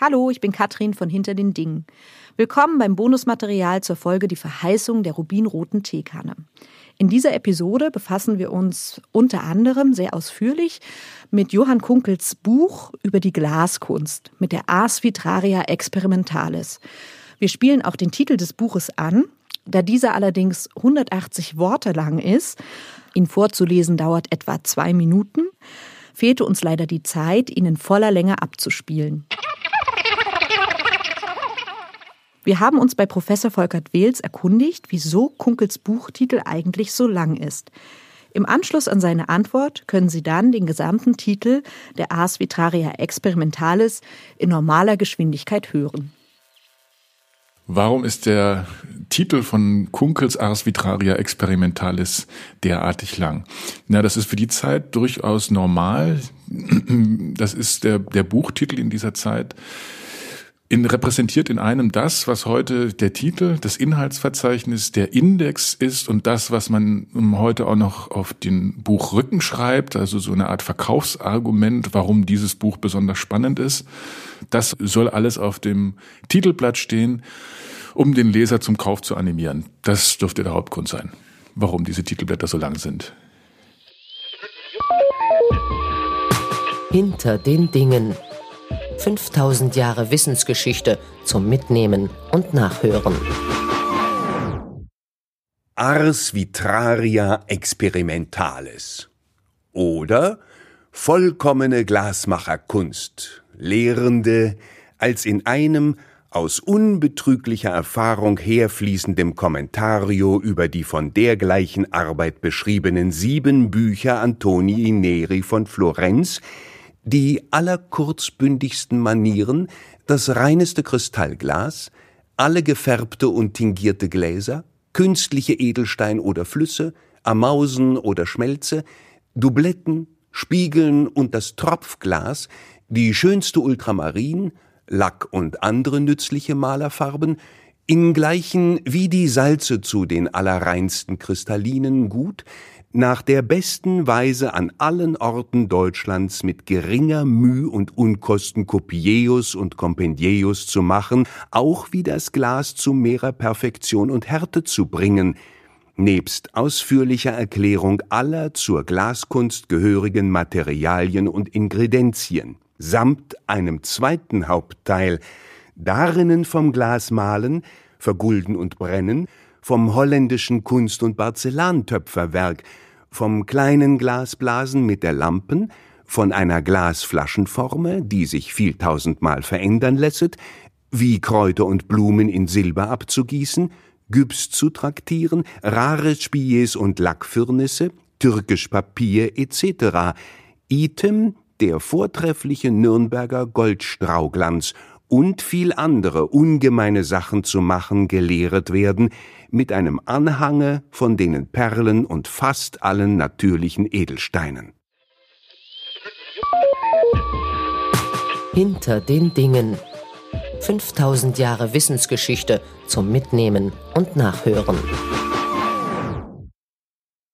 Hallo, ich bin Katrin von Hinter den Dingen. Willkommen beim Bonusmaterial zur Folge Die Verheißung der rubinroten Teekanne. In dieser Episode befassen wir uns unter anderem sehr ausführlich mit Johann Kunkels Buch über die Glaskunst, mit der Ars Vitraria Experimentalis. Wir spielen auch den Titel des Buches an, da dieser allerdings 180 Worte lang ist. Ihn vorzulesen dauert etwa zwei Minuten. Fehlte uns leider die Zeit, ihn in voller Länge abzuspielen. Wir haben uns bei Professor Volkert Wehls erkundigt, wieso Kunkels Buchtitel eigentlich so lang ist. Im Anschluss an seine Antwort können Sie dann den gesamten Titel der Ars Vitraria Experimentalis in normaler Geschwindigkeit hören. Warum ist der Titel von Kunkels Ars Vitraria Experimentalis derartig lang? Na, das ist für die Zeit durchaus normal. Das ist der, der Buchtitel in dieser Zeit in, repräsentiert in einem das, was heute der Titel, das Inhaltsverzeichnis, der Index ist und das, was man heute auch noch auf den Buchrücken schreibt, also so eine Art Verkaufsargument, warum dieses Buch besonders spannend ist. Das soll alles auf dem Titelblatt stehen, um den Leser zum Kauf zu animieren. Das dürfte der Hauptgrund sein, warum diese Titelblätter so lang sind. Hinter den Dingen 5000 Jahre Wissensgeschichte zum Mitnehmen und Nachhören. Ars Vitraria Experimentalis oder vollkommene Glasmacherkunst, Lehrende als in einem aus unbetrüglicher Erfahrung herfließendem Kommentario über die von dergleichen Arbeit beschriebenen sieben Bücher Antonii Neri von Florenz die allerkurzbündigsten Manieren, das reineste Kristallglas, alle gefärbte und tingierte Gläser, künstliche Edelstein oder Flüsse, Amausen oder Schmelze, Dubletten, Spiegeln und das Tropfglas, die schönste Ultramarin, Lack und andere nützliche Malerfarben, ingleichen wie die Salze zu den allerreinsten Kristallinen gut, nach der besten Weise an allen Orten Deutschlands mit geringer Müh und Unkosten Kopieus und Kompendieus zu machen, auch wie das Glas zu mehrer Perfektion und Härte zu bringen, nebst ausführlicher Erklärung aller zur Glaskunst gehörigen Materialien und Ingredienzien, samt einem zweiten Hauptteil, darinnen vom Glasmalen, Vergulden und Brennen, vom holländischen Kunst- und Porzellantöpferwerk, vom kleinen Glasblasen mit der Lampen, von einer Glasflaschenforme, die sich vieltausendmal verändern lässet, wie Kräuter und Blumen in Silber abzugießen, Gyps zu traktieren, rare Spies und Lackfirnisse, türkisch Papier etc. Item der vortreffliche Nürnberger Goldstrauglanz und viel andere ungemeine Sachen zu machen gelehret werden, mit einem Anhange von denen Perlen und fast allen natürlichen Edelsteinen. Hinter den Dingen 5000 Jahre Wissensgeschichte zum Mitnehmen und Nachhören.